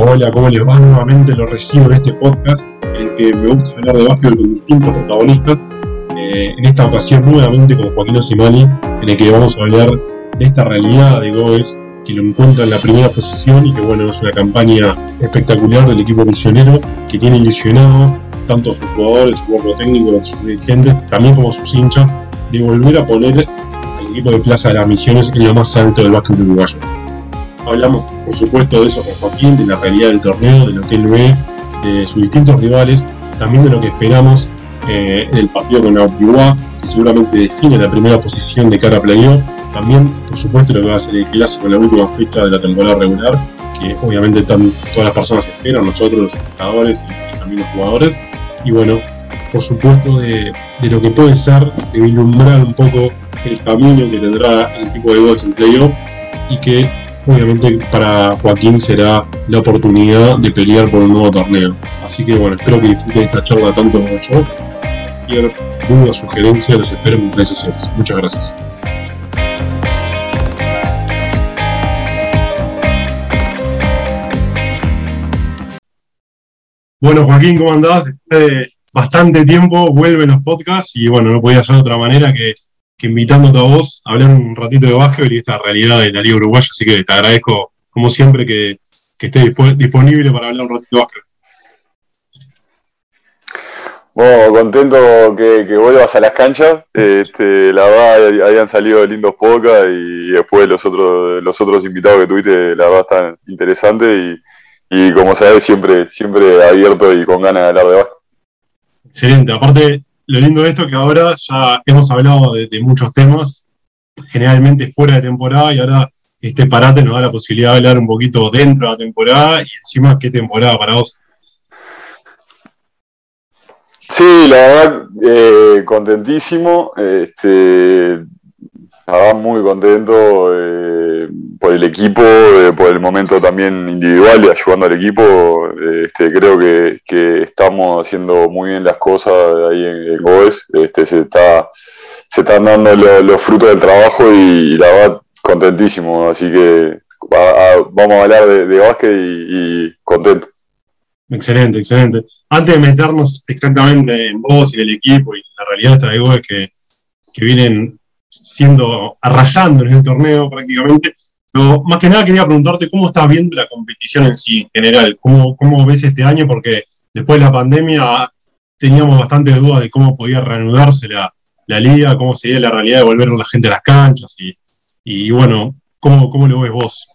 Hola, ¿cómo les va? Nuevamente lo recibo de este podcast en el que me gusta hablar de básquetbol con distintos protagonistas. Eh, en esta ocasión nuevamente con Joaquín Osimani, en el que vamos a hablar de esta realidad de Goes que lo encuentra en la primera posición y que bueno, es una campaña espectacular del equipo misionero que tiene ilusionado tanto a sus jugadores, su cuerpo técnico, a sus dirigentes, también como a sus hinchas, de volver a poner al equipo de Plaza de las Misiones en lo más alto del básquet uruguayo. Hablamos, por supuesto, de eso con Joaquín, de la realidad del torneo, de lo que él ve, de sus distintos rivales, también de lo que esperamos eh, del partido con Aubioa, que seguramente define la primera posición de cara a playoff. También, por supuesto, lo que va a ser el clásico la última fecha de la temporada regular, que obviamente todas las personas esperan, nosotros los espectadores y, también los jugadores. Y bueno, por supuesto, de, lo que puede ser, de vislumbrar un poco el camino que tendrá el equipo de Gods en playoff y que obviamente para Joaquín será la oportunidad de pelear por un nuevo torneo. Así que bueno, espero que disfruten esta charla tanto como yo. Cualquier duda, sugerencia, los espero en mis redes sociales. Muchas gracias. Bueno, Joaquín, ¿cómo andás? Después de bastante tiempo vuelven los podcasts y bueno, no podía ser de otra manera que que invitándote a vos a hablar un ratito de básquetbol y esta realidad de la Liga Uruguaya, así que te agradezco, como siempre, que, estés disponible para hablar un ratito de básquetbol. Bueno, contento que, vuelvas a las canchas. Este, la verdad, habían salido lindos pocas y después los otros, los otros invitados que tuviste, la verdad, están interesantes y, como sabes, siempre, siempre abierto y con ganas de hablar de básquet. Excelente. Aparte, lo lindo de esto es que ahora ya hemos hablado de, muchos temas, generalmente fuera de temporada, y ahora este parate nos da la posibilidad de hablar un poquito dentro de la temporada y encima qué temporada para vos. Sí, la verdad, eh, contentísimo. Este, verdad, muy contento eh, por el equipo, eh, por el momento también individual y ayudando al equipo. Este, creo que, estamos haciendo muy bien las cosas ahí en, Goes. Este, se, está, se están dando los frutos del trabajo y, la verdad, contentísimo. Así que vamos a hablar de, básquet y, contento. Excelente, excelente. Antes de meternos exactamente en vos y el equipo y la realidad de Goes que, que vienen siendo arrasando en el torneo prácticamente. Pero más que nada quería preguntarte cómo estás viendo la competición en sí, en general. ¿Cómo, cómo ves este año? Porque después de la pandemia teníamos bastante dudas de cómo podía reanudarse la, la liga, cómo sería la realidad de volver la gente a las canchas. Y, y bueno, ¿cómo, ¿cómo lo ves vos?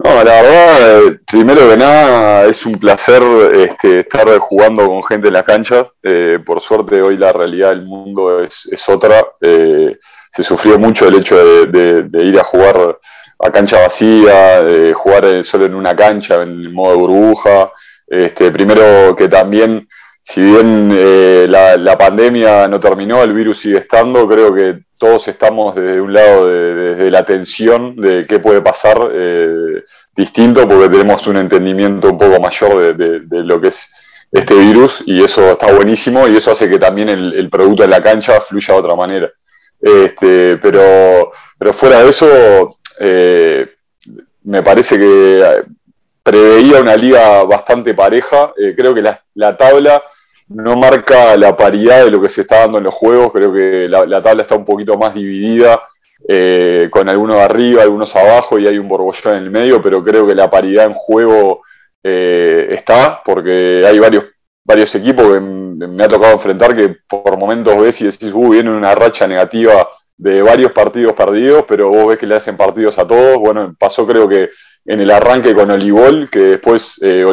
No, la verdad, eh, primero que nada, es un placer este, estar jugando con gente en la cancha. Eh, por suerte, hoy la realidad del mundo es, otra. Eh, se sufrió mucho el hecho de, ir a jugar a cancha vacía, de jugar solo en una cancha, en modo de burbuja. Este, primero que también, si bien la, la pandemia no terminó, el virus sigue estando, creo que todos estamos desde un lado de, la tensión de qué puede pasar eh, distinto porque tenemos un entendimiento un poco mayor de, lo que es este virus y eso está buenísimo y eso hace que también el, producto en la cancha fluya de otra manera. Este, pero, pero fuera de eso, eh, me parece que preveía una liga bastante pareja. Eh, creo que la, la tabla no marca la paridad de lo que se está dando en los juegos, creo que la, tabla está un poquito más dividida, eh, con algunos arriba, algunos abajo y hay un borbollón en el medio, pero creo que la paridad en juego eh, está, porque hay varios, varios equipos que me ha tocado enfrentar que por momentos ves y decís, uh, viene una racha negativa de varios partidos perdidos, pero vos ves que le hacen partidos a todos. Bueno, pasó creo que en el arranque con Olivol, que después eh,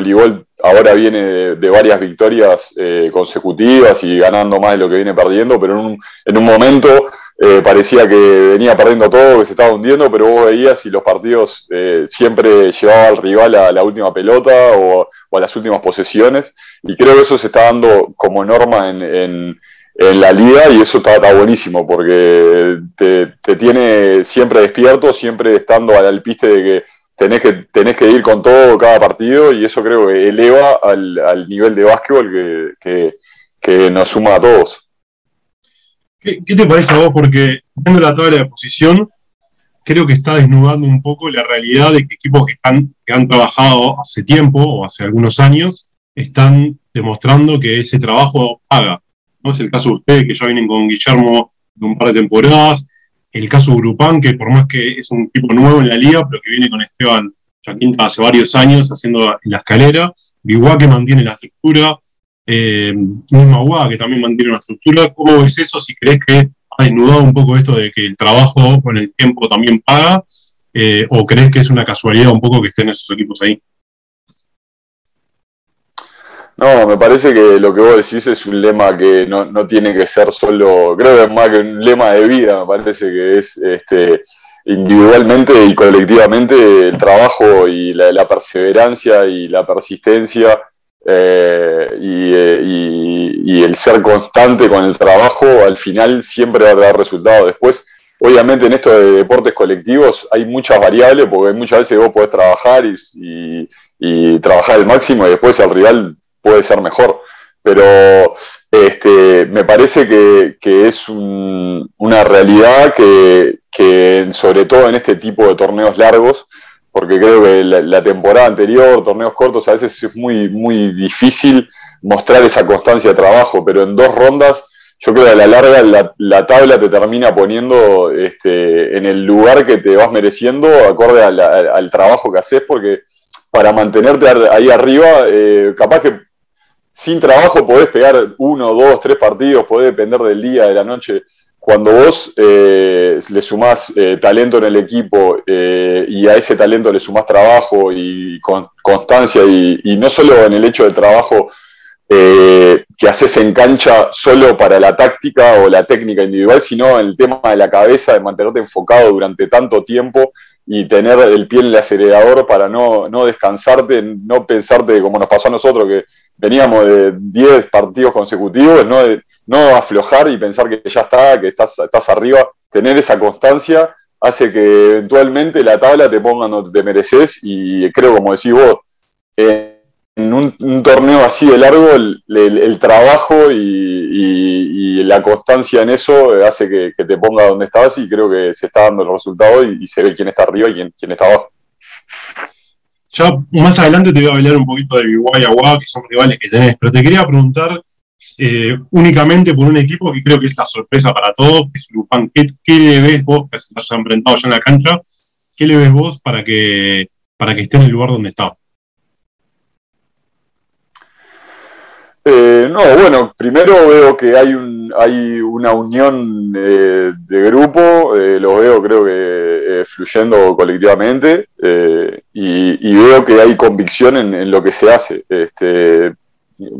ahora viene de, varias victorias eh, consecutivas y ganando más de lo que viene perdiendo, pero en un, en un momento eh, parecía que venía perdiendo todo, que se estaba hundiendo, pero vos veías y los partidos eh, siempre llevaba al rival a la última pelota o, a las últimas posesiones, y creo que eso se está dando como norma en, en, la liga y eso está, buenísimo porque te, te, tiene siempre despierto, siempre estando al alpiste de que tenés que, tenés que ir con todo cada partido y eso creo que eleva al, nivel de básquetbol que, nos suma a todos. ¿Qué, te parece a vos? Porque viendo la tabla de posición, creo que está desnudando un poco la realidad de que equipos que, están, que han trabajado hace tiempo o hace algunos años están demostrando que ese trabajo paga. ¿no? Es el caso de ustedes, que ya vienen con Guillermo de un par de temporadas, el caso Grupán, que por más que es un tipo nuevo en la liga, pero que viene con Esteban Chaquinta hace varios años haciendo la escalera, Biguá que mantiene la estructura, eh, misma que también mantiene una estructura. ¿Cómo ves eso si crees que ha desnudado un poco esto de que el trabajo con el tiempo también paga? Eh, ¿O crees que es una casualidad un poco que estén esos equipos ahí? No, me parece que lo que vos decís es un lema que no, tiene que ser solo, creo que es más que un lema de vida, me parece que es este, individualmente y colectivamente el trabajo y la, perseverancia y la persistencia eh, eh, y, el ser constante con el trabajo al final siempre va a dar resultados. Después, obviamente en esto de deportes colectivos hay muchas variables porque muchas veces vos podés trabajar y, y trabajar al máximo y después el rival puede ser mejor. Pero este, me parece que, es una realidad que, sobre todo en este tipo de torneos largos, porque creo que la, temporada anterior, torneos cortos, a veces es muy, muy difícil mostrar esa constancia de trabajo, pero en dos rondas, yo creo que a la larga la, tabla te termina poniendo este, en el lugar que te vas mereciendo, acorde al trabajo que haces, porque para mantenerte ahí arriba, eh, capaz que sin trabajo podés pegar uno, dos, tres partidos, podés depender del día, de la noche. Cuando vos eh, le sumás eh, talento en el equipo eh, y a ese talento le sumás trabajo y constancia, y, no solo en el hecho del trabajo que haces en cancha solo para la táctica o la técnica individual, sino en el tema de la cabeza, de mantenerte enfocado durante tanto tiempo y tener el pie en el acelerador para no, no descansarte, no pensarte como nos pasó a nosotros, que veníamos de 10 partidos consecutivos, no, no aflojar y pensar que ya está, que estás, estás arriba, tener esa constancia hace que eventualmente la tabla te ponga donde te mereces y creo, como decís vos, en un, torneo así de largo, el, trabajo y, la constancia en eso hace que, te ponga donde estás y creo que se está dando el resultado y, se ve quién está arriba y quién, está abajo. Ya más adelante te voy a hablar un poquito de Biguay y Agua, que son rivales que tenés, pero te quería preguntar eh, únicamente por un equipo que creo que es la sorpresa para todos, que es Lupán. ¿Qué, le ves vos, que se has enfrentado ya en la cancha? ¿Qué le ves vos para que, para que esté en el lugar donde está? Eh, no, bueno, primero veo que hay, un, hay una unión eh, de grupo, eh, lo veo creo que fluyendo colectivamente y, veo que hay convicción en, lo que se hace. Este,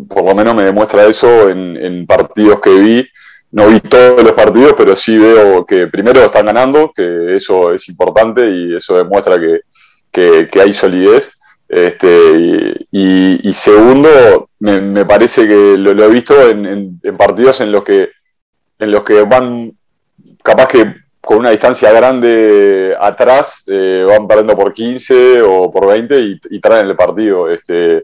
por lo menos me demuestra eso en, partidos que vi. No vi todos los partidos, pero sí veo que primero están ganando, que eso es importante y eso demuestra que hay solidez. Este, y, segundo, me, parece que lo, he visto en, partidos en los que en los que van capaz que con una distancia grande atrás eh, van perdiendo por 15 o por 20 y, traen el partido. Este,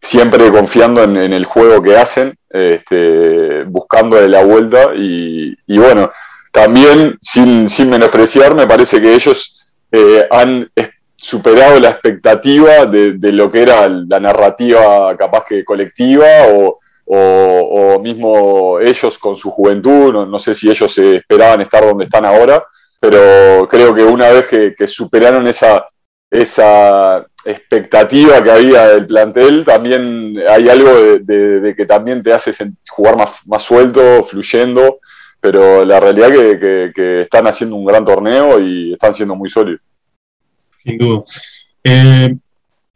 siempre confiando en, el juego que hacen, este, buscando la vuelta y, bueno, también sin, sin menospreciar, me parece que ellos eh, han superado la expectativa de, lo que era la narrativa capaz que colectiva o, mismo ellos con su juventud, no, sé si ellos esperaban estar donde están ahora, pero creo que una vez que, superaron esa, esa expectativa que había del plantel, también hay algo de, que también te hace jugar más, más suelto, fluyendo, pero la realidad que, que están haciendo un gran torneo y están siendo muy sólidos sin duda. Eh,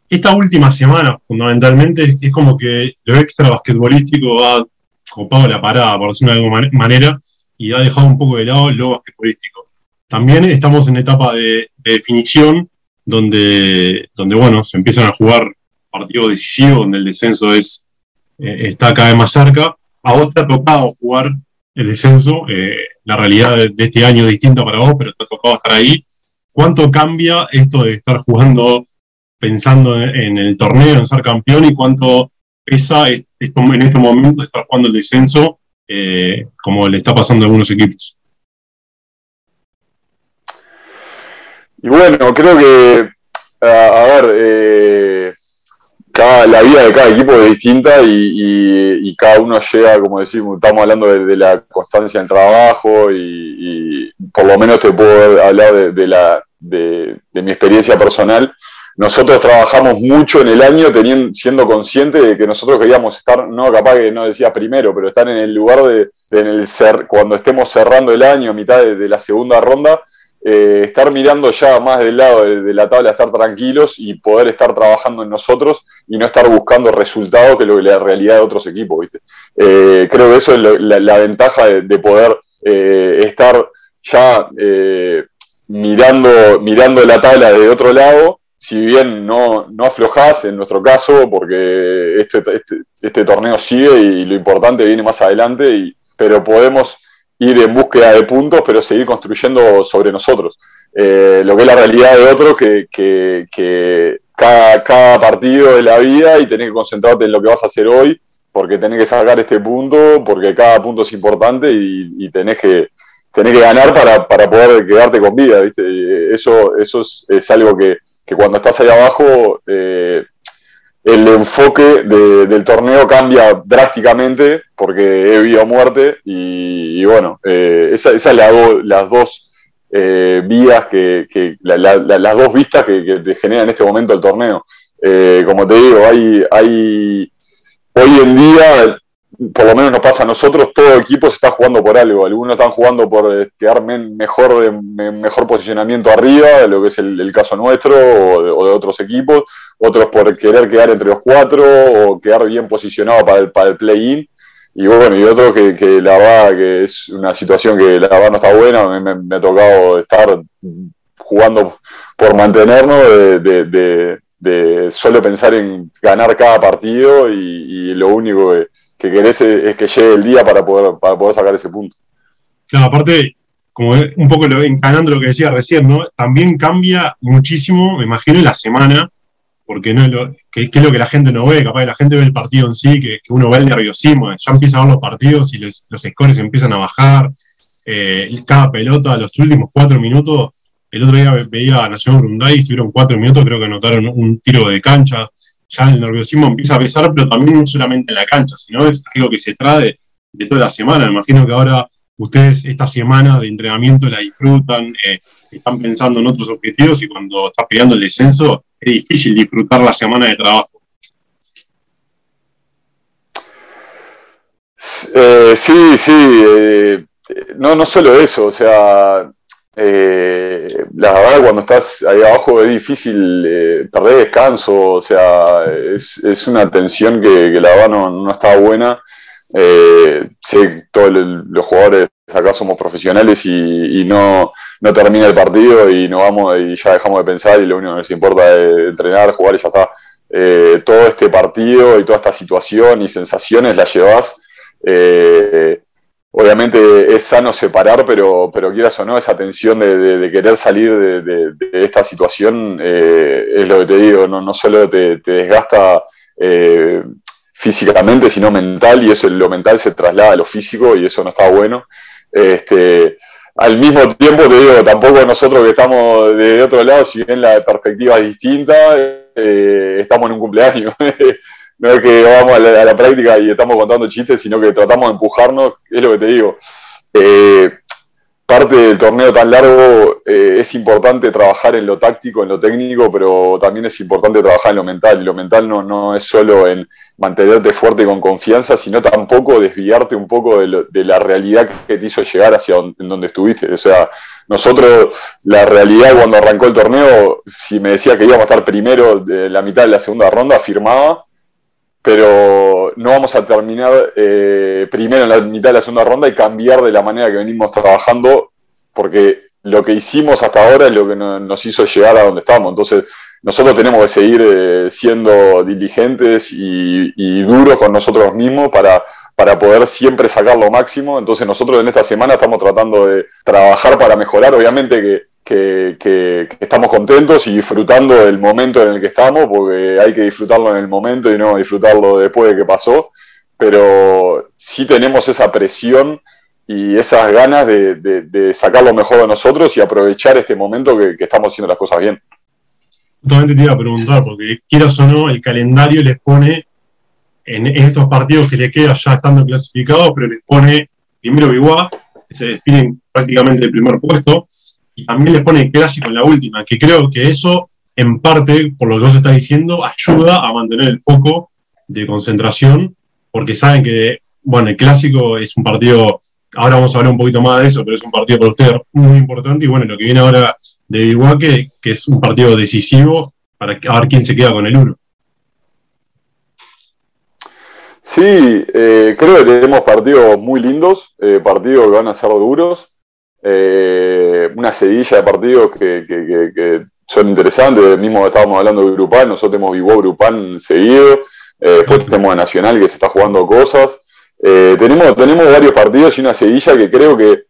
esta última semana, fundamentalmente, es como que lo extra basquetbolístico ha copado la parada, por decirlo de alguna manera, y ha dejado un poco de lado lo basquetbolístico. También estamos en etapa de, definición, donde, donde, bueno, se empiezan a jugar partidos decisivos, donde el descenso es, eh, está cada vez más cerca. A vos te ha tocado jugar el descenso, eh, la realidad de, de, este año es distinta para vos, pero te ha tocado estar ahí ¿Cuánto cambia esto de estar jugando pensando en el torneo, en ser campeón, y cuánto pesa en este momento estar jugando el descenso, eh, como le está pasando a algunos equipos? Y bueno, creo que, a, ver, eh, la vida de cada equipo es distinta y, cada uno llega, como decimos, estamos hablando de, la constancia en trabajo y, por lo menos te puedo hablar de, la, de, mi experiencia personal. Nosotros trabajamos mucho en el año teniendo, siendo conscientes de que nosotros queríamos estar, no capaz que no decías primero, pero estar en el lugar de, ser, cuando estemos cerrando el año, mitad de la segunda ronda, eh, estar mirando ya más del lado de, la tabla, estar tranquilos y poder estar trabajando en nosotros y no estar buscando resultados que lo la realidad de otros equipos. Eh, creo que eso es la, ventaja de, poder eh, estar ya mirando, mirando la tabla de otro lado, si bien no, no aflojás en nuestro caso, porque este, este, este torneo sigue y lo importante viene más adelante, y, pero podemos ir en búsqueda de puntos, pero seguir construyendo sobre nosotros. Eh, lo que es la realidad de otros, que, que, cada, cada, partido es la vida y tenés que concentrarte en lo que vas a hacer hoy, porque tenés que sacar este punto, porque cada punto es importante y, tenés, que, tenés que ganar para, para, poder quedarte con vida. ¿viste? Eso, eso es, algo que, cuando estás ahí abajo... Eh, el enfoque del torneo cambia drásticamente porque he vida muerte y, bueno, eh, esa, esa las dos eh, vías que, las dos vistas que, te genera en este momento el torneo. Eh, como te digo, hay, hay hoy en día por lo menos nos pasa a nosotros, todo equipo se está jugando por algo. Algunos están jugando por eh, quedar mejor, mejor posicionamiento arriba, lo que es el, caso nuestro o de, otros equipos. Otros por querer quedar entre los cuatro o quedar bien posicionado para el, para el play-in. Y bueno, y otros que, que, la verdad que es una situación que la verdad no está buena. Me, me, ha tocado estar jugando por mantenernos, de, de, solo pensar en ganar cada partido y lo único que que querés es que llegue el día para poder, para poder sacar ese punto. Claro, aparte, como un poco lo, encanando lo que decía recién, ¿no? También cambia muchísimo, me imagino, la semana, porque no es lo, que, es lo que la gente no ve, capaz que la gente ve el partido en sí, que, uno ve el nerviosismo, ya empieza a ver los partidos y los, los scores empiezan a bajar, eh, cada pelota, los últimos cuatro minutos, el otro día veía a Nacional Brunday, estuvieron cuatro minutos, creo que anotaron un tiro de cancha, ya el nerviosismo empieza a pesar, pero también no solamente en la cancha, sino es algo que se trae de toda la semana. Me imagino que ahora ustedes esta semana de entrenamiento la disfrutan, eh, están pensando en otros objetivos y cuando estás peleando el descenso es difícil disfrutar la semana de trabajo. Eh, sí, sí, eh, no, no solo eso, o sea, eh, la verdad, cuando estás ahí abajo es difícil eh, perder descanso, o sea, es, una tensión que, la verdad no, está buena. Eh, sé que todos los jugadores acá somos profesionales y, no, no, termina el partido y no vamos y ya dejamos de pensar y lo único que nos importa es entrenar, jugar y ya está. Eh, todo este partido y toda esta situación y sensaciones las llevas obviamente es sano separar, pero, pero quieras o no, esa tensión de, querer salir de, esta situación eh, es lo que te digo, no, no solo te, desgasta eh, físicamente, sino mental, y eso lo mental se traslada a lo físico y eso no está bueno. Este, al mismo tiempo te digo, tampoco nosotros que estamos de otro lado, si bien la perspectiva es distinta, eh, estamos en un cumpleaños. no es que vamos a la, práctica y estamos contando chistes, sino que tratamos de empujarnos, es lo que te digo. Eh, parte del torneo tan largo eh, es importante trabajar en lo táctico, en lo técnico, pero también es importante trabajar en lo mental. Y lo mental no, no es solo en mantenerte fuerte con confianza, sino tampoco desviarte un poco de, la realidad que te hizo llegar hacia donde, estuviste. O sea, nosotros, la realidad cuando arrancó el torneo, si me decía que íbamos a estar primero de la mitad de la segunda ronda, firmaba pero no vamos a terminar eh, primero en la mitad de la segunda ronda y cambiar de la manera que venimos trabajando, porque lo que hicimos hasta ahora es lo que nos hizo llegar a donde estamos. Entonces, nosotros tenemos que seguir eh, siendo diligentes y, duros con nosotros mismos para, para poder siempre sacar lo máximo. Entonces, nosotros en esta semana estamos tratando de trabajar para mejorar. Obviamente que que, estamos contentos y disfrutando del momento en el que estamos, porque hay que disfrutarlo en el momento y no disfrutarlo después de que pasó, pero sí tenemos esa presión y esas ganas de, sacar lo mejor de nosotros y aprovechar este momento que, estamos haciendo las cosas bien. Justamente te iba a preguntar, porque quieras o no, el calendario les pone en estos partidos que le queda ya estando clasificados, pero les pone primero Biguá, que se despiden prácticamente del primer puesto, y también les pone clásico en la última, que creo que eso, en parte, por lo que vos está diciendo, ayuda a mantener el foco de concentración, porque saben que, bueno, el clásico es un partido Ahora vamos a hablar un poquito más de eso, pero es un partido para ustedes muy importante. Y bueno, lo que viene ahora de Iguaque, que es un partido decisivo para ver quién se queda con el 1. Sí, eh, creo que tenemos partidos muy lindos, eh, partidos que van a ser duros, eh, una sedilla de partidos que, son interesantes. Mismo estábamos hablando de Grupal, nosotros tenemos Vivo Grupal seguido, después tenemos a Nacional que se está jugando cosas. Eh, tenemos, tenemos varios partidos y una seguilla que creo que,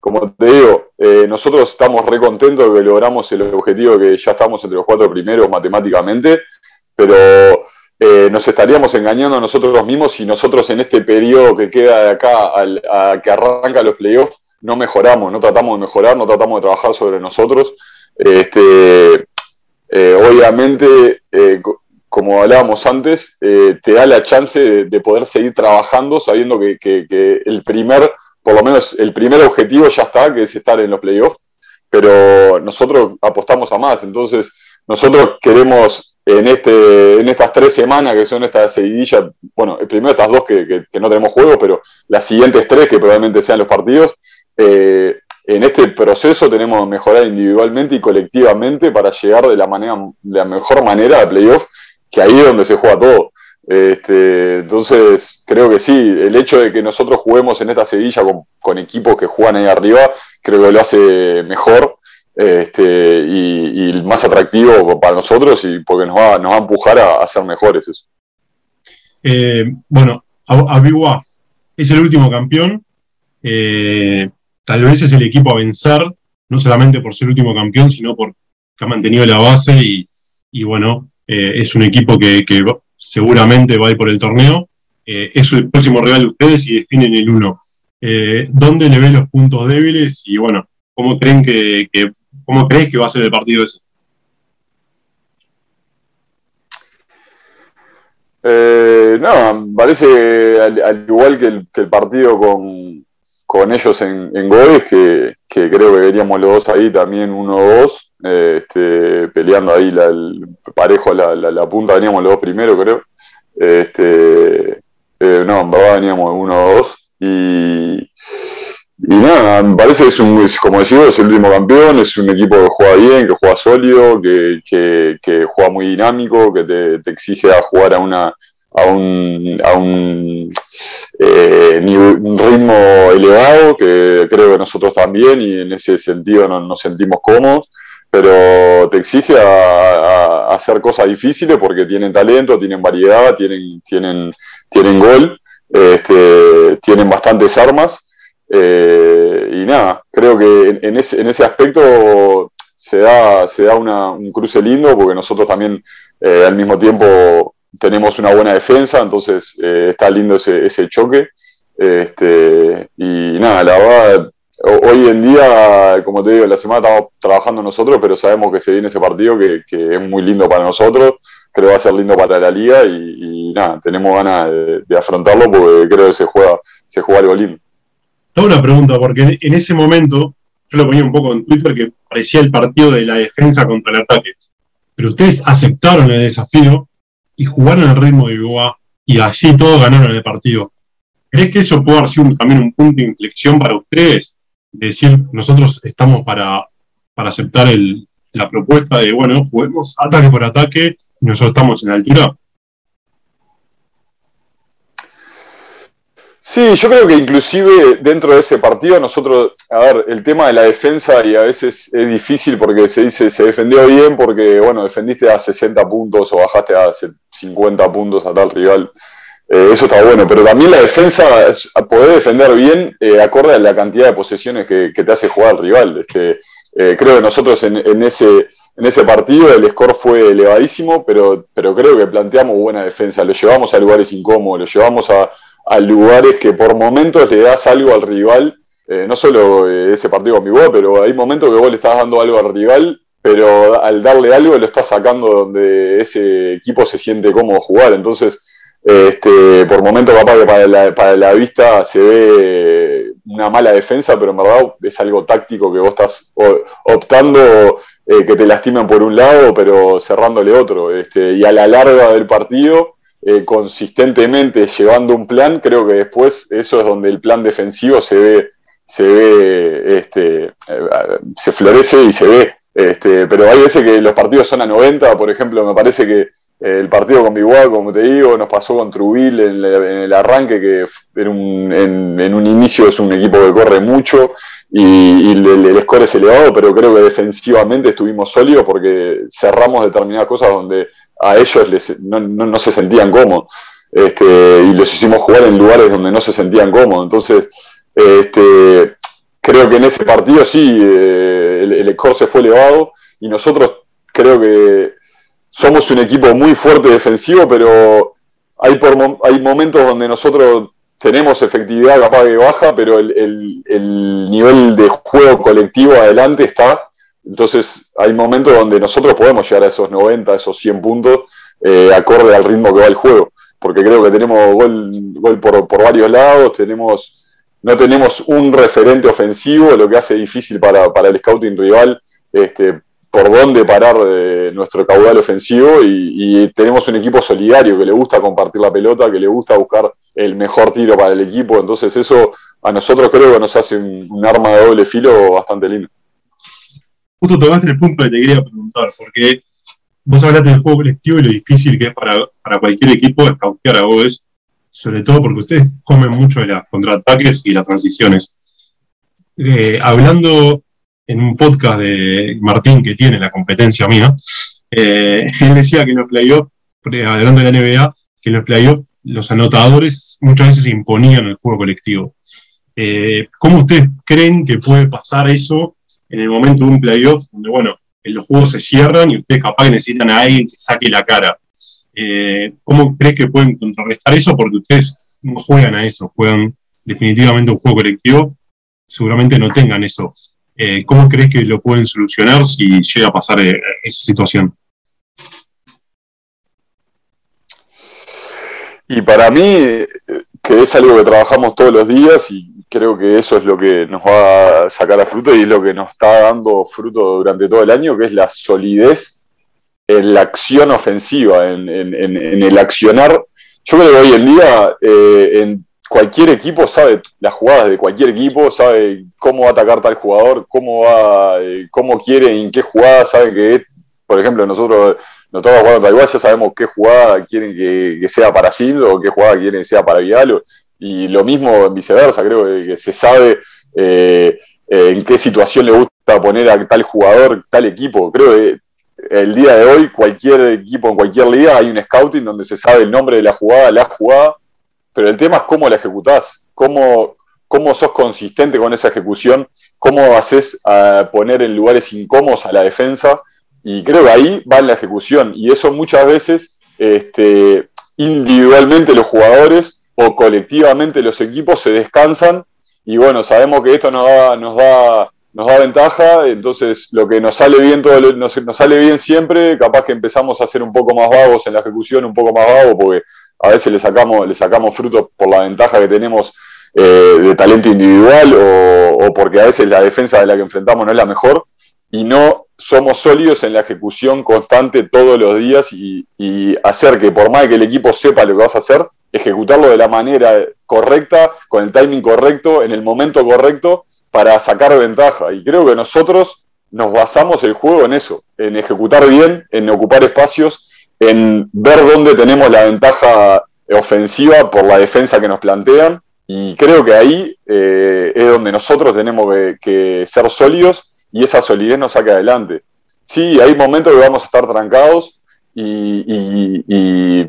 como te digo, eh, nosotros estamos re contentos de que logramos el objetivo que ya estamos entre los cuatro primeros matemáticamente, pero eh, nos estaríamos engañando a nosotros mismos si nosotros en este periodo que queda de acá al, a que arranca los playoffs no mejoramos, no tratamos de mejorar, no tratamos de trabajar sobre nosotros. Este, obviamente, como hablábamos antes, eh, te da la chance de, poder seguir trabajando sabiendo que, el primer, por lo menos el primer objetivo ya está, que es estar en los playoffs, pero nosotros apostamos a más, entonces nosotros queremos en, este, en estas tres semanas que son estas seguidillas, bueno, primero estas dos que, no tenemos juego, pero las siguientes tres que probablemente sean los partidos, eh, en este proceso tenemos que mejorar individualmente y colectivamente para llegar de la, manera, de la mejor manera a playoff que ahí es donde se juega todo. Este, entonces, creo que sí, el hecho de que nosotros juguemos en esta Sevilla con, equipos que juegan ahí arriba, creo que lo hace mejor este, y, más atractivo para nosotros y porque nos va, nos va a empujar a, ser mejores. Eso. Eh, bueno, Abiwa es el último campeón. Eh, tal vez es el equipo a vencer, no solamente por ser último campeón, sino porque ha mantenido la base y, y bueno, eh, es un equipo que, seguramente va a ir por el torneo. Eh, es el próximo rival de ustedes y definen el 1. Eh, ¿Dónde le ven los puntos débiles? Y bueno, ¿cómo creen que, cómo crees que va a ser el partido ese? no, parece al, igual que el, partido con, ellos en, en Goes, que, creo que veríamos los dos ahí también 1-2, este, peleando ahí la, el parejo la, la, punta, veníamos los dos primero, creo. Este, eh, no, en verdad veníamos uno o dos. Y, y nada, me parece que es, un, como decía, es el último campeón, es un equipo que juega bien, que juega sólido, que, que, juega muy dinámico, que te, te, exige a jugar a una a un, a eh, un, ritmo elevado, que creo que nosotros también, y en ese sentido nos sentimos cómodos pero te exige a, hacer cosas difíciles porque tienen talento, tienen variedad, tienen, tienen, tienen gol, este, tienen bastantes armas. Eh, y nada, creo que en, ese, en ese aspecto se da, se da un cruce lindo porque nosotros también eh, al mismo tiempo tenemos una buena defensa, entonces eh, está lindo ese, ese choque. Este, y nada, la verdad, hoy en día, como te digo, la semana estamos trabajando nosotros, pero sabemos que se viene ese partido que, es muy lindo para nosotros, creo que va a ser lindo para la liga y, nada, tenemos ganas de, afrontarlo porque creo que se juega, se juega algo lindo. Tengo una pregunta, porque en ese momento, yo lo ponía un poco en Twitter, que parecía el partido de la defensa contra el ataque, pero ustedes aceptaron el desafío y jugaron al ritmo de Boa y así todos ganaron el partido. ¿Crees que eso puede haber sido también un punto de inflexión para ustedes? decir, nosotros estamos para, aceptar la propuesta de, bueno, juguemos ataque por ataque y nosotros estamos en la altura? Sí, yo creo que inclusive dentro de ese partido nosotros, a ver, el tema de la defensa y a veces es difícil porque se dice, se defendió bien porque, bueno, defendiste a 60 puntos o bajaste a 50 puntos a tal rival. Eh, eso está bueno, pero también la defensa, poder defender bien, eh, acorde a la cantidad de posesiones que, te hace jugar el rival. Este, eh, creo que nosotros en, ese, en ese partido el score fue elevadísimo, pero, pero creo que planteamos buena defensa. Lo llevamos a lugares incómodos, lo llevamos a, lugares que por momentos le das algo al rival eh, no solo eh, ese partido con mi voz, pero hay momentos que vos le estás dando algo al rival, pero al darle algo lo estás sacando donde ese equipo se siente cómodo jugar. Entonces, este, por momentos capaz que para la, para la vista se ve una mala defensa, pero en verdad es algo táctico que vos estás optando eh, que te lastimen por un lado, pero cerrándole otro. Este, y a la larga del partido, eh, consistentemente llevando un plan, creo que después eso es donde el plan defensivo se ve, se ve, este, eh, se florece y se ve. Este, pero hay veces que los partidos son a 90, por ejemplo, me parece que el partido con Biguá, como te digo, nos pasó con Trubil en, el arranque, que en un, en un inicio es un equipo que corre mucho y, el, score es elevado, pero creo que defensivamente estuvimos sólidos porque cerramos determinadas cosas donde a ellos les, no, se sentían cómodos. Este, y los hicimos jugar en lugares donde no se sentían cómodos. Entonces, este, creo que en ese partido sí, eh, el, el score se fue elevado y nosotros creo que somos un equipo muy fuerte defensivo, pero hay, por, hay momentos donde nosotros tenemos efectividad capaz de baja, pero el, nivel de juego colectivo adelante está. Entonces hay momentos donde nosotros podemos llegar a esos 90, esos 100 puntos, eh, acorde al ritmo que va el juego. Porque creo que tenemos gol, gol por, varios lados, tenemos, no tenemos un referente ofensivo, lo que hace difícil para, para el scouting rival este, por dónde parar eh, nuestro caudal ofensivo y, tenemos un equipo solidario que le gusta compartir la pelota, que le gusta buscar el mejor tiro para el equipo, entonces eso a nosotros creo que nos hace un, arma de doble filo bastante lindo. Justo tocaste el punto que te quería preguntar, porque vos hablaste del juego colectivo y lo difícil que es para, cualquier equipo escautear a vos, sobre todo porque ustedes comen mucho de los contraataques y las transiciones. Eh, hablando en un podcast de Martín que tiene la competencia mía, eh, él decía que en los playoffs, hablando de la NBA, que en los playoffs los anotadores muchas veces imponían el juego colectivo. Eh, ¿Cómo ustedes creen que puede pasar eso en el momento de un playoff donde, bueno, los juegos se cierran y ustedes capaz que necesitan a alguien que saque la cara? Eh, ¿Cómo crees que pueden contrarrestar eso? Porque ustedes no juegan a eso, juegan definitivamente un juego colectivo, seguramente no tengan eso. Eh, ¿Cómo crees que lo pueden solucionar si llega a pasar eh, esa situación? Y para mí, que es algo que trabajamos todos los días y creo que eso es lo que nos va a sacar a fruto y es lo que nos está dando fruto durante todo el año, que es la solidez en la acción ofensiva, en, el accionar. Yo creo que hoy en día, eh, en cualquier equipo sabe las jugadas de cualquier equipo, sabe cómo va a atacar tal jugador, cómo va, eh, cómo quiere, en qué jugada, sabe que, por ejemplo, nosotros nos toca jugar contra ya sabemos qué jugada quieren que, sea para Sil o qué jugada quieren que sea para Vialo, y lo mismo viceversa, creo que, se sabe eh, en qué situación le gusta poner a tal jugador, tal equipo, creo que el día de hoy cualquier equipo en cualquier liga hay un scouting donde se sabe el nombre de la jugada, la jugada, pero el tema es cómo la ejecutás, cómo, cómo sos consistente con esa ejecución, cómo haces a poner en lugares incómodos a la defensa, y creo que ahí va en la ejecución, y eso muchas veces este, individualmente los jugadores o colectivamente los equipos se descansan, y bueno, sabemos que esto nos da, nos da, nos da ventaja, entonces lo que nos sale bien todo nos, nos sale bien siempre, capaz que empezamos a ser un poco más vagos en la ejecución, un poco más vagos, porque a veces le sacamos, le sacamos frutos por la ventaja que tenemos eh, de talento individual o, porque a veces la defensa de la que enfrentamos no es la mejor y no somos sólidos en la ejecución constante todos los días y, hacer que por más que el equipo sepa lo que vas a hacer, ejecutarlo de la manera correcta, con el timing correcto, en el momento correcto, para sacar ventaja. Y creo que nosotros nos basamos el juego en eso, en ejecutar bien, en ocupar espacios en ver dónde tenemos la ventaja ofensiva por la defensa que nos plantean. Y creo que ahí eh, es donde nosotros tenemos que, ser sólidos y esa solidez nos saca adelante. Sí, hay momentos que vamos a estar trancados y,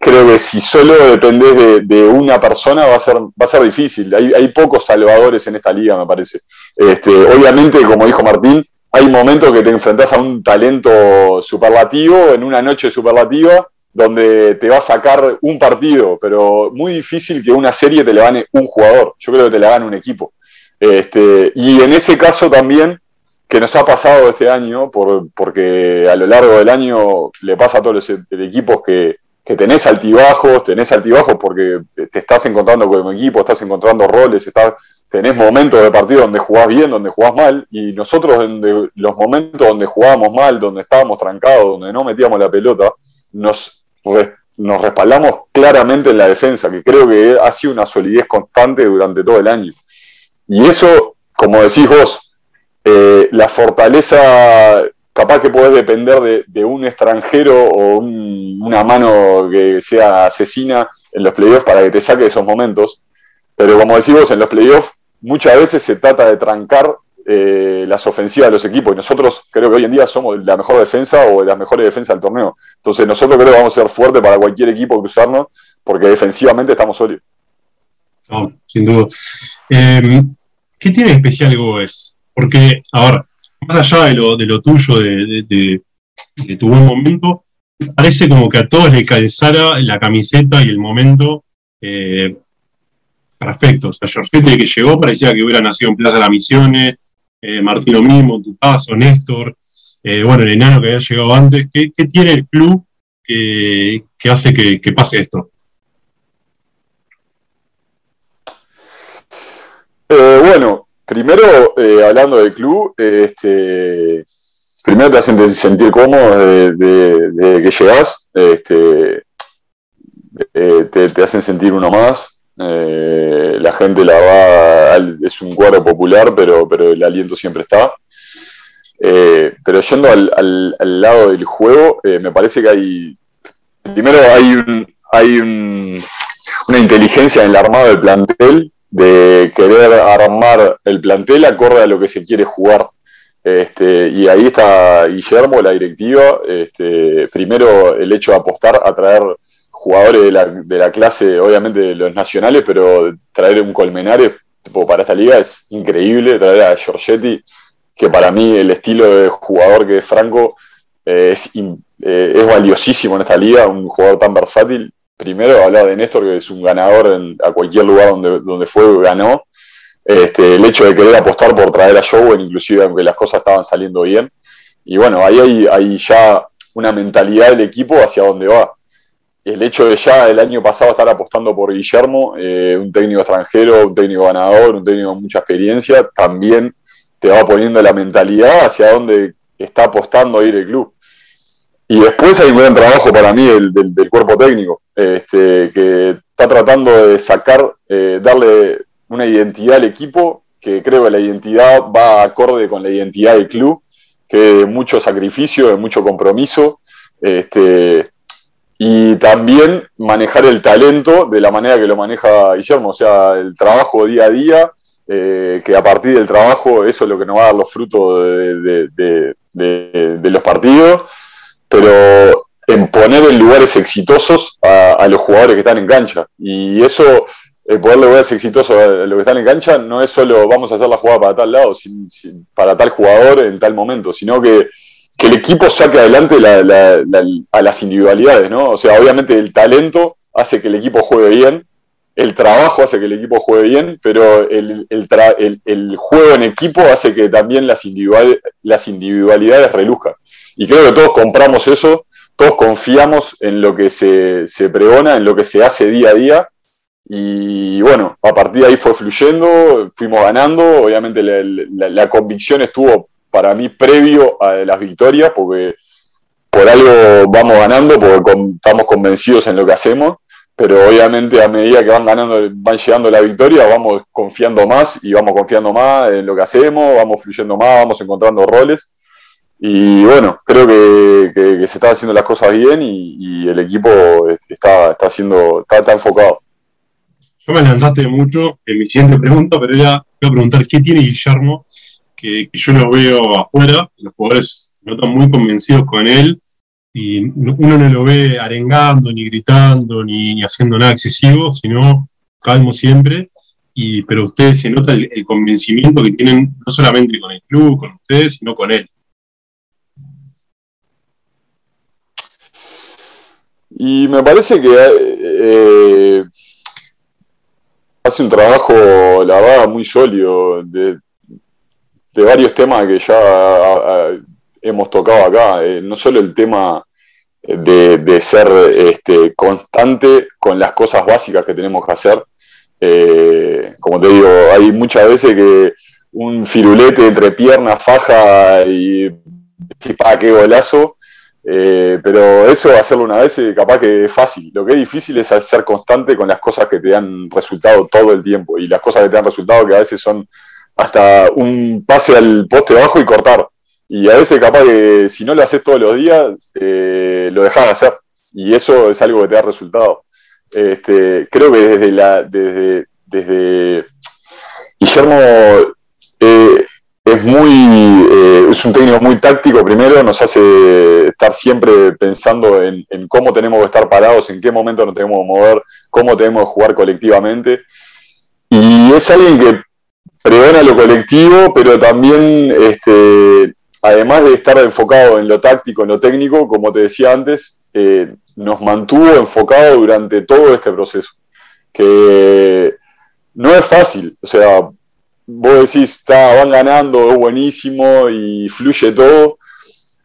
creo que si solo dependés de, una persona va a ser, va a ser difícil. Hay, hay pocos salvadores en esta liga, me parece. Este, obviamente, como dijo Martín, hay momentos que te enfrentas a un talento superlativo en una noche superlativa donde te va a sacar un partido, pero muy difícil que una serie te le gane un jugador. Yo creo que te la gane un equipo. Este, y en ese caso también, que nos ha pasado este año, por, porque a lo largo del año le pasa a todos los e-, equipos que, que tenés altibajos, tenés altibajos porque te estás encontrando con el equipo, estás encontrando roles, tenés momentos de partido donde jugás bien, donde jugás mal, y nosotros en los momentos donde jugábamos mal, donde estábamos trancados, donde no metíamos la pelota, nos, nos respaldamos claramente en la defensa, que creo que ha sido una solidez constante durante todo el año. Y eso, como decís vos, eh, la fortaleza, capaz que podés depender de, un extranjero o una mano que sea asesina en los playoffs para que te saque esos momentos. Pero como decís vos, en los playoffs muchas veces se trata de trancar eh, las ofensivas de los equipos. Y nosotros creo que hoy en día somos la mejor defensa o las mejores defensas del torneo. Entonces nosotros creo que vamos a ser fuertes para cualquier equipo cruzarnos porque defensivamente estamos sólidos. No, sin duda. Em, ¿Qué tiene de especial Goes? Porque, a ver, más allá de lo, de lo tuyo, de, tu buen momento, parece como que a todos les calzara la camiseta y el momento eh, perfecto. O sea, Giorgetti que llegó parecía que hubiera nacido en Plaza de las Misiones, eh, Martino mismo, tu caso, Néstor, eh, bueno, el enano que había llegado antes. ¿Qué, tiene el club que, hace que, pase esto? Eh, bueno, primero, hablando del club, este, primero te hacen sentir cómodo de, que llegas, este, te, hacen sentir uno más, eh, la gente la va, es un cuadro popular, pero, pero el aliento siempre está. Eh, pero yendo al, lado del juego, eh, me parece que hay, primero hay, hay una inteligencia en el armado del plantel de querer armar el plantel acorde a lo que se quiere jugar. Este, y ahí está Guillermo, la directiva. Este, primero el hecho de apostar a traer jugadores de la, clase, obviamente de los nacionales, pero traer un Colmenares para esta liga es increíble, traer a Giorgetti, que para mí el estilo de jugador que es Franco eh, es, eh, es valiosísimo en esta liga, un jugador tan versátil. Primero hablaba de Néstor, que es un ganador en, a cualquier lugar donde, donde fue, ganó. Este, el hecho de querer apostar por traer a Jowen, inclusive aunque las cosas estaban saliendo bien. Y bueno, ahí hay, hay ya una mentalidad del equipo hacia dónde va el hecho de ya el año pasado estar apostando por Guillermo, eh, un técnico extranjero, un técnico ganador, un técnico con mucha experiencia, también te va poniendo la mentalidad hacia dónde está apostando a ir el club. Y después hay un gran trabajo para mí del, cuerpo técnico, este, que está tratando de sacar, eh, darle una identidad al equipo, que creo que la identidad va acorde con la identidad del club, que es mucho sacrificio, de mucho compromiso. Este, y también manejar el talento de la manera que lo maneja Guillermo, o sea, el trabajo día a día, eh, que a partir del trabajo eso es lo que nos va a dar los frutos de, los partidos, pero en poner en lugares exitosos a, los jugadores que están en cancha. Y eso, el poder lugares exitosos a los que están en cancha, no es solo vamos a hacer la jugada para tal lado, para tal jugador en tal momento, sino que que el equipo saque adelante a las individualidades, ¿no? O sea, obviamente el talento hace que el equipo juegue bien, el trabajo hace que el equipo juegue bien, pero el, juego en equipo hace que también las, las individualidades reluzcan. Y creo que todos compramos eso, todos confiamos en lo que se, se pregona, en lo que se hace día a día. Y bueno, a partir de ahí fue fluyendo, fuimos ganando, obviamente la convicción estuvo para mí previo a las victorias, porque por algo vamos ganando, porque estamos convencidos en lo que hacemos, pero obviamente a medida que van ganando, van llegando la victoria, vamos confiando más y vamos confiando más en lo que hacemos, vamos fluyendo más, vamos encontrando roles. Y bueno, creo que, se están haciendo las cosas bien y, el equipo está, está, haciendo, está, enfocado. Yo me adelantaste mucho en mi siguiente pregunta, pero ya voy a preguntar qué tiene Guillermo que, yo lo veo afuera, los jugadores no están muy convencidos con él y uno no lo ve arengando, ni gritando, ni, haciendo nada excesivo, sino calmo siempre. Y, pero ustedes se nota el, convencimiento que tienen no solamente con el club, con ustedes, sino con él. Y me parece que eh, hace un trabajo, la muy sólido de, varios temas que ya hemos tocado acá. Eh, no solo el tema de, ser este, constante con las cosas básicas que tenemos que hacer. Eh, como te digo, hay muchas veces que un firulete entre piernas, faja y para qué golazo. Eh, pero eso hacerlo una vez capaz que es fácil. Lo que es difícil es ser constante con las cosas que te dan resultado todo el tiempo. Y las cosas que te dan resultado que a veces son hasta un pase al poste bajo y cortar. Y a veces capaz que si no lo haces todos los días, eh, lo dejas de hacer. Y eso es algo que te da resultado. Este, creo que desde la desde, desde Guillermo eh, es muy eh, es un técnico muy táctico primero nos hace estar siempre pensando en, cómo tenemos que estar parados en qué momento nos tenemos que mover cómo tenemos que jugar colectivamente y es alguien que pregona lo colectivo pero también este, además de estar enfocado en lo táctico, en lo técnico, como te decía antes, eh, nos mantuvo enfocado durante todo este proceso. Que no es fácil, o sea, vos decís, está, van ganando, es buenísimo y fluye todo,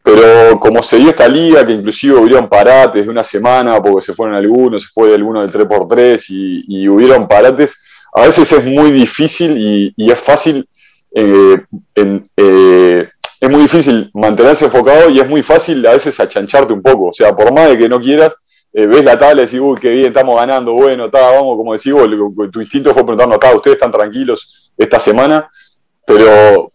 pero como se dio esta liga, que inclusive hubieron parates de una semana, porque se fueron algunos, se fue alguno del 3x3 y, hubieron parates, a veces es muy difícil y, es fácil eh, eh, es muy difícil mantenerse enfocado y es muy fácil a veces achancharte un poco. O sea, por más de que no quieras, eh, ves la tabla y decís, uy, qué bien, estamos ganando, bueno, está, vamos, como decís vos, tu instinto fue preguntando, acá, ustedes están tranquilos esta semana, pero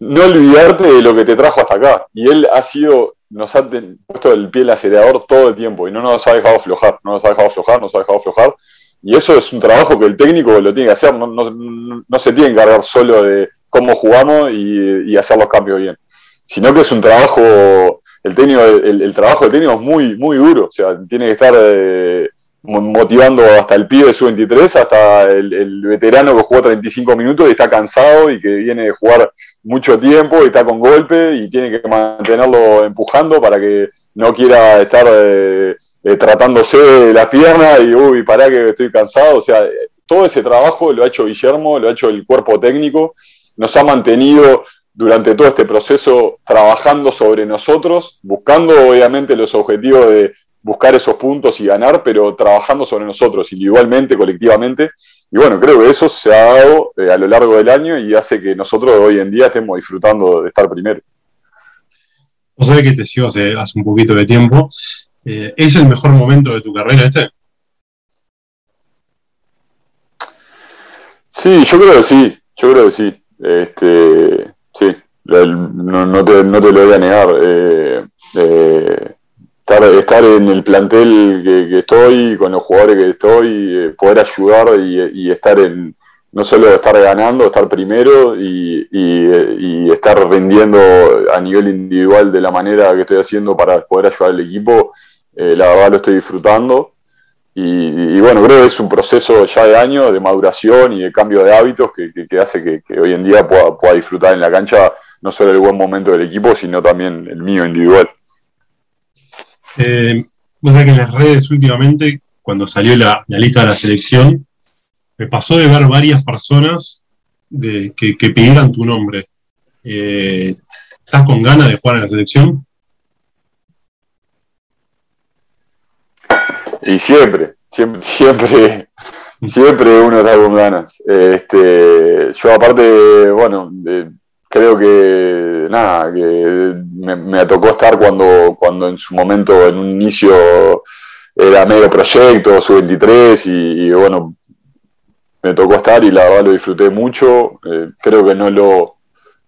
no olvidarte de lo que te trajo hasta acá. Y él ha sido, nos ha puesto el pie en el acelerador todo el tiempo. Y no nos ha dejado aflojar, no nos ha dejado aflojar, nos ha dejado aflojar. Y eso es un trabajo que el técnico lo tiene que hacer, no, no, se tiene que encargar solo de cómo jugamos y, y hacer los cambios bien. Sino que es un trabajo, el, técnico, el, trabajo del técnico es muy, muy duro, o sea, tiene que estar eh, motivando hasta el pibe de su 23, hasta el, veterano que jugó 35 minutos y está cansado y que viene de jugar mucho tiempo y está con golpe y tiene que mantenerlo empujando para que no quiera estar eh, eh, tratándose las piernas y uy, para que estoy cansado, o sea, todo ese trabajo lo ha hecho Guillermo, lo ha hecho el cuerpo técnico, nos ha mantenido durante todo este proceso trabajando sobre nosotros, buscando obviamente los objetivos de buscar esos puntos y ganar, pero trabajando sobre nosotros individualmente, colectivamente. Y bueno, creo que eso se ha dado eh, a lo largo del año y hace que nosotros hoy en día estemos disfrutando de estar primero. Vos sabés que te sigo hace, un poquito de tiempo. Eh, ¿Es el mejor momento de tu carrera este? Sí, yo creo que sí, yo creo que sí. Este, Sí, no, te, no te lo voy a negar. Eh, eh, estar, estar en el plantel que, estoy, con los jugadores que estoy, eh, poder ayudar y, estar en, no solo estar ganando, estar primero y, estar rindiendo a nivel individual de la manera que estoy haciendo para poder ayudar al equipo, la verdad lo estoy disfrutando. Y, bueno, creo que es un proceso ya de años de maduración y de cambio de hábitos que, hace que, hoy en día pueda, disfrutar en la cancha no solo el buen momento del equipo, sino también el mío individual. Eh, o sea que en las redes últimamente, cuando salió la, lista de la selección, me pasó de ver varias personas que, pidieran tu nombre. Eh, ¿Estás con ganas de jugar en la selección? Y siempre, siempre, siempre, siempre uno está con ganas. Este, yo aparte, bueno, creo que nada, que me, tocó estar cuando, cuando en su momento, en un inicio, era medio proyecto, su 23 y, bueno, me tocó estar y la verdad lo disfruté mucho. Eh, creo que no lo,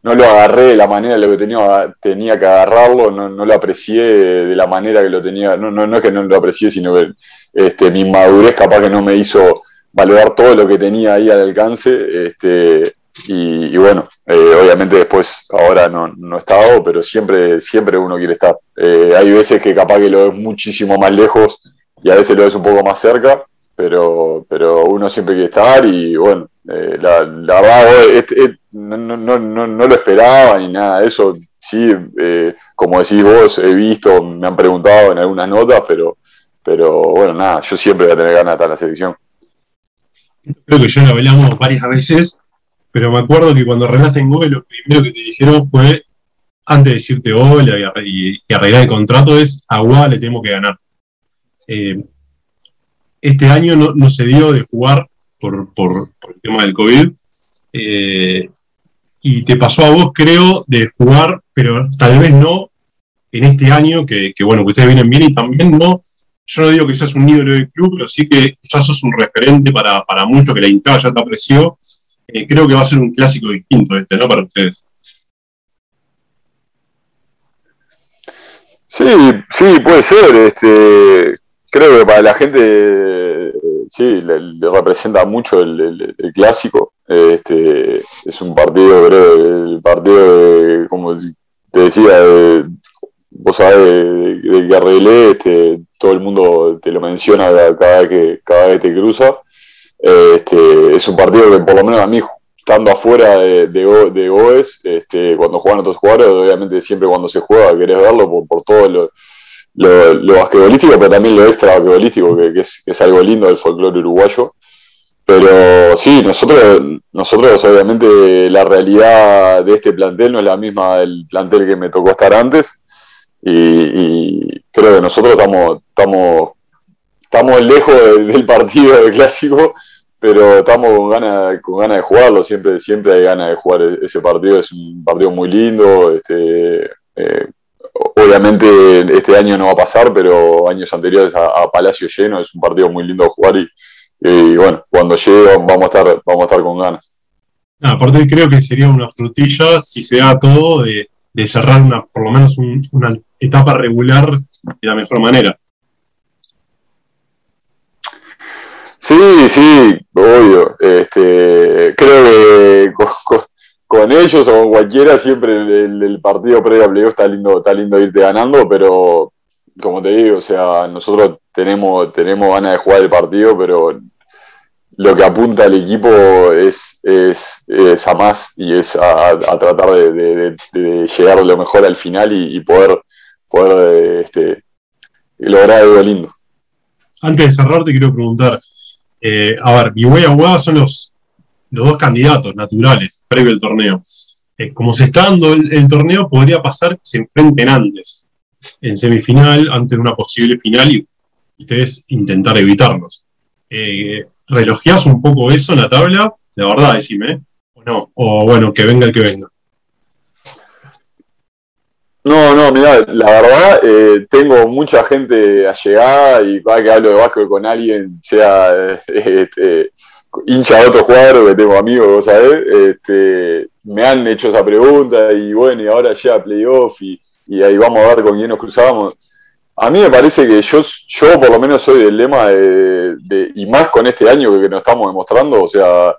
no lo agarré de la manera lo que tenía, tenía que agarrarlo, no, no, lo aprecié de la manera que lo tenía, no, no, no es que no lo aprecié, sino que este, mi madurez capaz que no me hizo valorar todo lo que tenía ahí al alcance, este, y, bueno, eh, obviamente después ahora no, no he estado, pero siempre, siempre uno quiere estar. Eh, hay veces que capaz que lo ves muchísimo más lejos y a veces lo ves un poco más cerca, pero, pero uno siempre quiere estar y bueno, eh, la, la, verdad, no, no, no, no, lo esperaba ni nada eso. Sí, eh, como decís vos, he visto, me han preguntado en algunas notas, pero, pero bueno, nada, yo siempre voy a tener ganas de estar en la selección. creo que ya lo hablamos varias veces, pero me acuerdo que cuando arreglaste en Google, lo primero que te dijeron fue, antes de decirte hola y, arreglar el contrato, es agua le tenemos que ganar. Eh, este año no, se dio de jugar por, el tema del COVID. Eh, y te pasó a vos, creo, de jugar, pero tal vez no en este año, que, bueno, que ustedes vienen bien y también no. Yo no digo que seas un ídolo del club, pero sí que ya sos un referente para, para mucho, que la hinchada ya te apreció. Eh, creo que va a ser un clásico distinto este, ¿no? Para ustedes. Sí, sí, puede ser. Este, creo que para la gente sí, le, representa mucho el, clásico. Este, es un partido, creo, el partido, como te decía, vos sabés, de, de este, todo el mundo te lo menciona cada vez que, cada vez te cruza. Este, es un partido que por lo menos a mí, estando afuera de, de, OES, este, cuando juegan otros jugadores, obviamente siempre cuando se juega querés verlo por, por todo lo, lo, basquetbolístico, pero también lo extra basquetbolístico, que, es, algo lindo del folclore uruguayo. Pero sí, nosotros, nosotros obviamente la realidad de este plantel no es la misma del plantel que me tocó estar antes. Y, creo que nosotros estamos, estamos, estamos lejos del, partido del clásico, pero estamos con ganas, con ganas de jugarlo. Siempre, siempre hay ganas de jugar ese partido. Es un partido muy lindo. Este, eh, obviamente este año no va a pasar, pero años anteriores a, Palacio lleno es un partido muy lindo de jugar y, bueno, cuando llegue vamos a estar, vamos a estar con ganas. aparte creo que sería una frutilla si se da todo de, cerrar una, por lo menos una etapa regular de la mejor manera. Sí, sí, obvio. Este, creo que con ellos o con cualquiera, siempre el, partido previo a está lindo, está lindo irte ganando, pero como te digo, o sea, nosotros tenemos, tenemos ganas de jugar el partido, pero lo que apunta al equipo es, es, a más y es a, tratar de, llegar lo mejor al final y, poder, poder este, lograr algo lindo. Antes de cerrar, te quiero preguntar, eh, a ver, mi Aguada son los los dos candidatos naturales previo al torneo. Eh, como se está dando el, torneo, podría pasar que se enfrenten antes, en semifinal, antes de una posible final, y ustedes intentar evitarlos. Eh, ¿Relojeás un poco eso en la tabla? La verdad, decime, o no, o bueno, que venga el que venga. No, no, mira, la verdad, eh, tengo mucha gente allegada y cada que hablo de básquet con alguien, sea eh, este, hincha de otro cuadro que tengo amigos, ¿sabes? Este, me han hecho esa pregunta y bueno, y ahora llega playoff y, y ahí vamos a ver con quién nos cruzábamos. A mí me parece que yo, yo por lo menos soy del lema de, y más con este año que, nos estamos demostrando, o sea,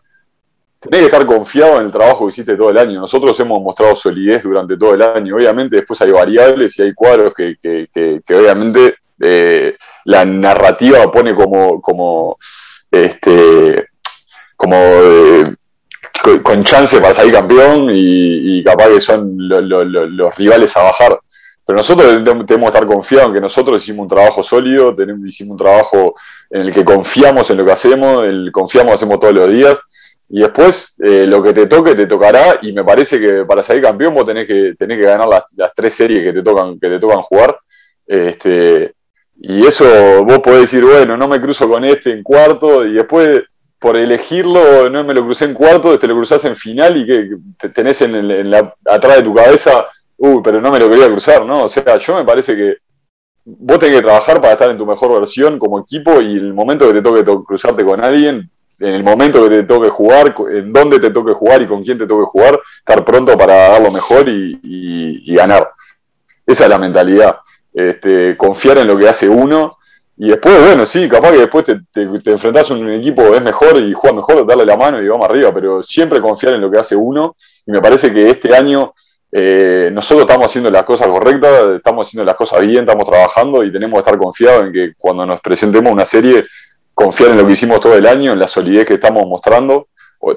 tenés que estar confiado en el trabajo que hiciste todo el año. Nosotros hemos mostrado solidez durante todo el año. Obviamente después hay variables y hay cuadros que, que, obviamente eh, la narrativa pone como, como este, como eh, con chance para salir campeón y, capaz que son los rivales a bajar. Pero nosotros tenemos que estar confiados en que nosotros hicimos un trabajo sólido, tenemos, hicimos un trabajo en el que confiamos en lo que hacemos, el confiamos hacemos todos los días. Y después eh, lo que te toque, te tocará. Y me parece que para salir campeón vos tenés que, tenés que ganar las, tres series que te tocan, que te tocan jugar. Este, y eso vos podés decir, bueno, no me cruzo con este en cuarto. Y después por elegirlo, no me lo crucé en cuarto, te lo cruzás en final y que tenés en, la, atrás de tu cabeza, uy, pero no me lo quería cruzar, ¿no? O sea, yo me parece que vos tenés que trabajar para estar en tu mejor versión como equipo y el momento que te toque cruzarte con alguien, en el momento que te toque jugar, en dónde te toque jugar y con quién te toque jugar, estar pronto para dar lo mejor y, ganar. Esa es la mentalidad. Este, confiar en lo que hace uno y después, bueno, sí, capaz que después te, te, enfrentás a un equipo es mejor y juega mejor, darle la mano y vamos arriba, pero siempre confiar en lo que hace uno. Y me parece que este año eh, nosotros estamos haciendo las cosas correctas, estamos haciendo las cosas bien, estamos trabajando y tenemos que estar confiados en que cuando nos presentemos una serie, confiar en lo que hicimos todo el año, en la solidez que estamos mostrando.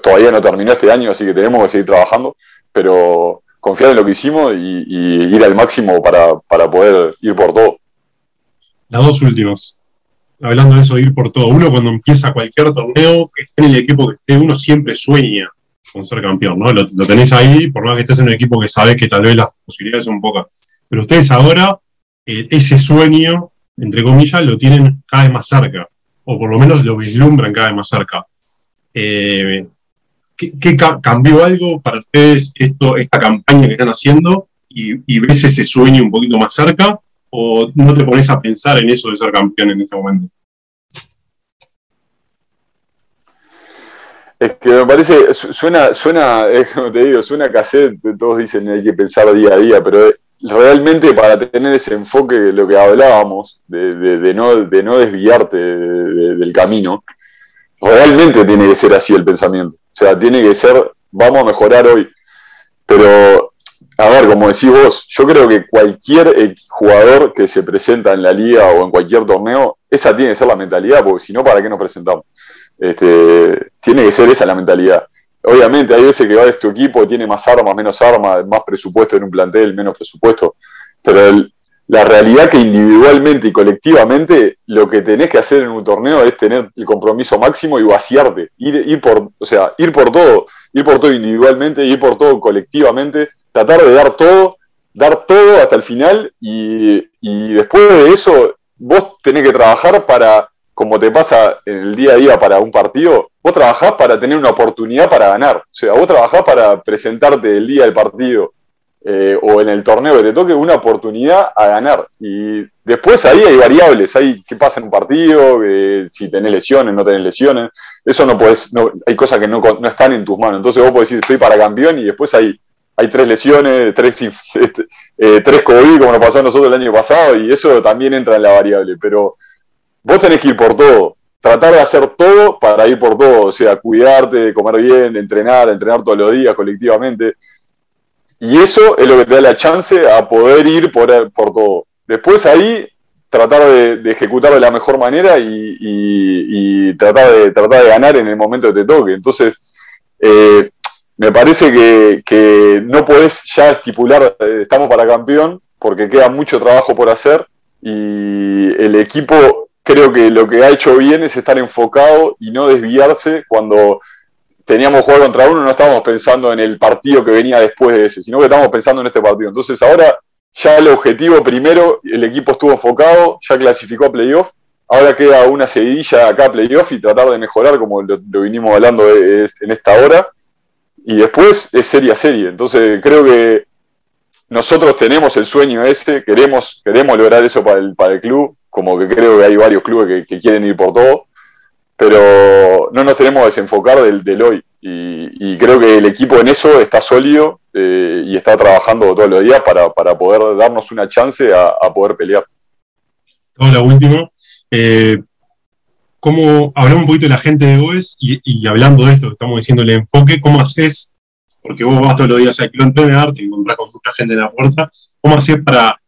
Todavía no terminó este año, así que tenemos que seguir trabajando, pero confiar en lo que hicimos y, y ir al máximo para, para poder ir por todo. Las dos últimas. hablando de eso de ir por todo, uno cuando empieza cualquier torneo, que esté en el equipo que esté, uno siempre sueña con ser campeón, ¿no? Lo, tenés ahí, por más que estés en un equipo que sabes que tal vez las posibilidades son pocas. Pero ustedes ahora, eh, ese sueño, entre comillas, lo tienen cada vez más cerca, o por lo menos lo vislumbran cada vez más cerca. Eh, ¿qué, cambió algo para ustedes esto, esta campaña que están haciendo y, y ves ese sueño un poquito más cerca? ¿O no te pones a pensar en eso de ser campeón en este momento? Es que me parece, suena, suena, como te digo, suena cassette, todos dicen hay que pensar día a día, pero realmente para tener ese enfoque, lo que hablábamos, de, no, de no desviarte del camino, realmente tiene que ser así el pensamiento. O sea, tiene que ser, vamos a mejorar hoy. Pero, a ver, como decís vos, yo creo que cualquier jugador que se presenta en la liga o en cualquier torneo, esa tiene que ser la mentalidad, porque si no, ¿para qué nos presentamos? Este, tiene que ser esa la mentalidad. Obviamente hay veces que va de tu equipo, tiene más armas, menos armas, más presupuesto en un plantel, menos presupuesto, pero la realidad que individualmente y colectivamente lo que tenés que hacer en un torneo es tener el compromiso máximo y vaciarte, ir, ir por, o sea, ir por todo, ir por todo individualmente, ir por todo colectivamente, tratar de dar todo, dar todo hasta el final y, después de eso vos tenés que trabajar para como te pasa en el día a día para un partido, vos trabajás para tener una oportunidad para ganar. O sea, vos trabajás para presentarte el día del partido eh, o en el torneo que te toque una oportunidad a ganar. Y después ahí hay variables, hay qué pasa en un partido, si tenés lesiones, no tenés lesiones. Eso no puedes, no, hay cosas que no, están en tus manos. Entonces vos podés decir estoy para campeón y después hay, hay tres lesiones, tres, este, eh, COVID como nos pasó a nosotros el año pasado y eso también entra en la variable. Pero vos tenés que ir por todo, tratar de hacer todo para ir por todo, o sea, cuidarte, comer bien, entrenar, entrenar todos los días colectivamente. Y eso es lo que te da la chance a poder ir por, por todo. Después ahí tratar de, ejecutar de la mejor manera y, tratar, de, tratar de ganar en el momento que te toque. Entonces, eh, me parece que, que, no podés ya estipular, eh, estamos para campeón, porque queda mucho trabajo por hacer y el equipo creo que lo que ha hecho bien es estar enfocado y no desviarse cuando teníamos jugar contra uno, no estábamos pensando en el partido que venía después de ese, sino que estábamos pensando en este partido. Entonces ahora ya el objetivo primero, el equipo estuvo enfocado, ya clasificó a playoff, ahora queda una seguidilla acá a playoff y tratar de mejorar como lo, vinimos hablando en esta hora. Y después es serie a serie. Entonces creo que nosotros tenemos el sueño ese, queremos, queremos lograr eso para el, para el club como que creo que hay varios clubes que, quieren ir por todo, pero no nos tenemos que desenfocar del, del hoy. Y, creo que el equipo en eso está sólido eh, y está trabajando todos los días para, poder darnos una chance a, poder pelear. Todo último. Eh, ¿Cómo hablamos un poquito de la gente de OES y, hablando de esto que estamos diciendo, el enfoque, ¿cómo haces? Porque vos vas todos los días a Kilo entrenar, te encontrás con mucha gente en la puerta. ¿Cómo haces para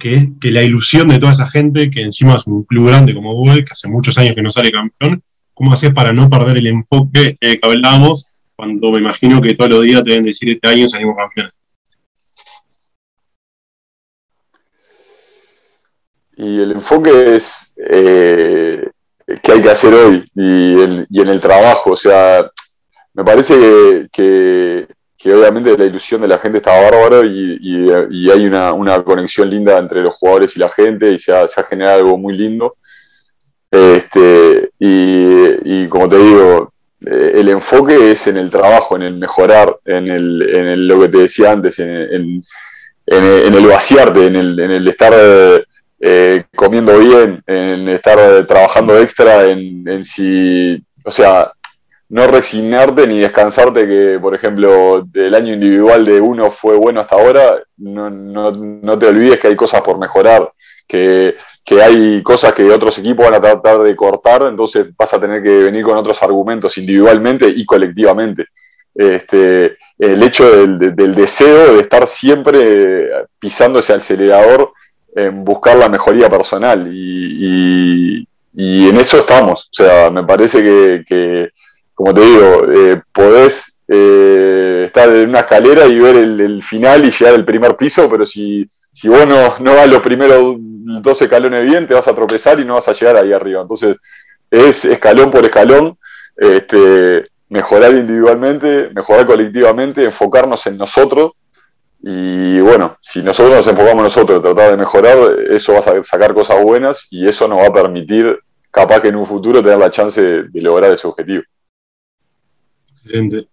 que, la ilusión de toda esa gente, que encima es un club grande como Google, que hace muchos años que no sale campeón, ¿cómo haces para no perder el enfoque que hablábamos cuando me imagino que todos los días te deben decir este año salimos campeones? Y el enfoque es eh, qué hay que hacer hoy y, en el trabajo. O sea, me parece que, que obviamente la ilusión de la gente está bárbaro y, hay una, conexión linda entre los jugadores y la gente y se ha, generado algo muy lindo. Este, y, como te digo, eh, el enfoque es en el trabajo, en el mejorar, en, el, lo que te decía antes, en, el vaciarte, en el, estar eh, comiendo bien, en estar trabajando extra, en, si, o sea, no resignarte ni descansarte que, por ejemplo, el año individual de uno fue bueno hasta ahora, no, no, no te olvides que hay cosas por mejorar, que, que, hay cosas que otros equipos van a tratar de cortar, entonces vas a tener que venir con otros argumentos individualmente y colectivamente. Este, el hecho del, del deseo de estar siempre pisando ese acelerador en buscar la mejoría personal y, y, en eso estamos. O sea, me parece que, que como te digo, eh, podés eh, estar en una escalera y ver el, final y llegar al primer piso, pero si, si vos no, no vas los primeros dos escalones bien, te vas a tropezar y no vas a llegar ahí arriba. Entonces, es escalón por escalón, este, mejorar individualmente, mejorar colectivamente, enfocarnos en nosotros. Y bueno, si nosotros nos enfocamos en nosotros, tratar de mejorar, eso va a sacar cosas buenas y eso nos va a permitir, capaz que en un futuro, tener la chance de lograr ese objetivo. Excelente.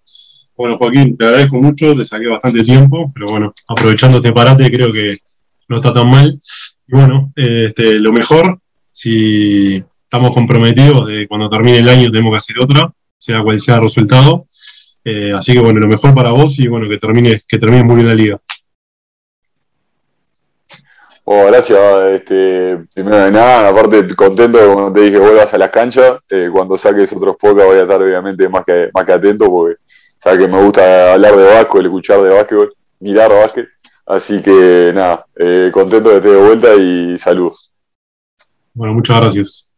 Bueno, Joaquín, te agradezco mucho, te saqué bastante tiempo, pero bueno, aprovechando este parate creo que no está tan mal. Y bueno, este, lo mejor, si estamos comprometidos de cuando termine el año tenemos que hacer otra, sea cual sea el resultado. Eh, así que bueno, lo mejor para vos y bueno, que termine, que termine muy bien la liga. Oh, gracias. Este, primero de nada, aparte contento cuando te dije vuelvas a las canchas. Eh, cuando saques otros podcasts voy a estar obviamente más que, más que atento porque sabes que me gusta hablar de básquetbol, escuchar de básquetbol, mirar básquet. Así que nada, eh, contento de estar de vuelta y saludos. Bueno, muchas gracias.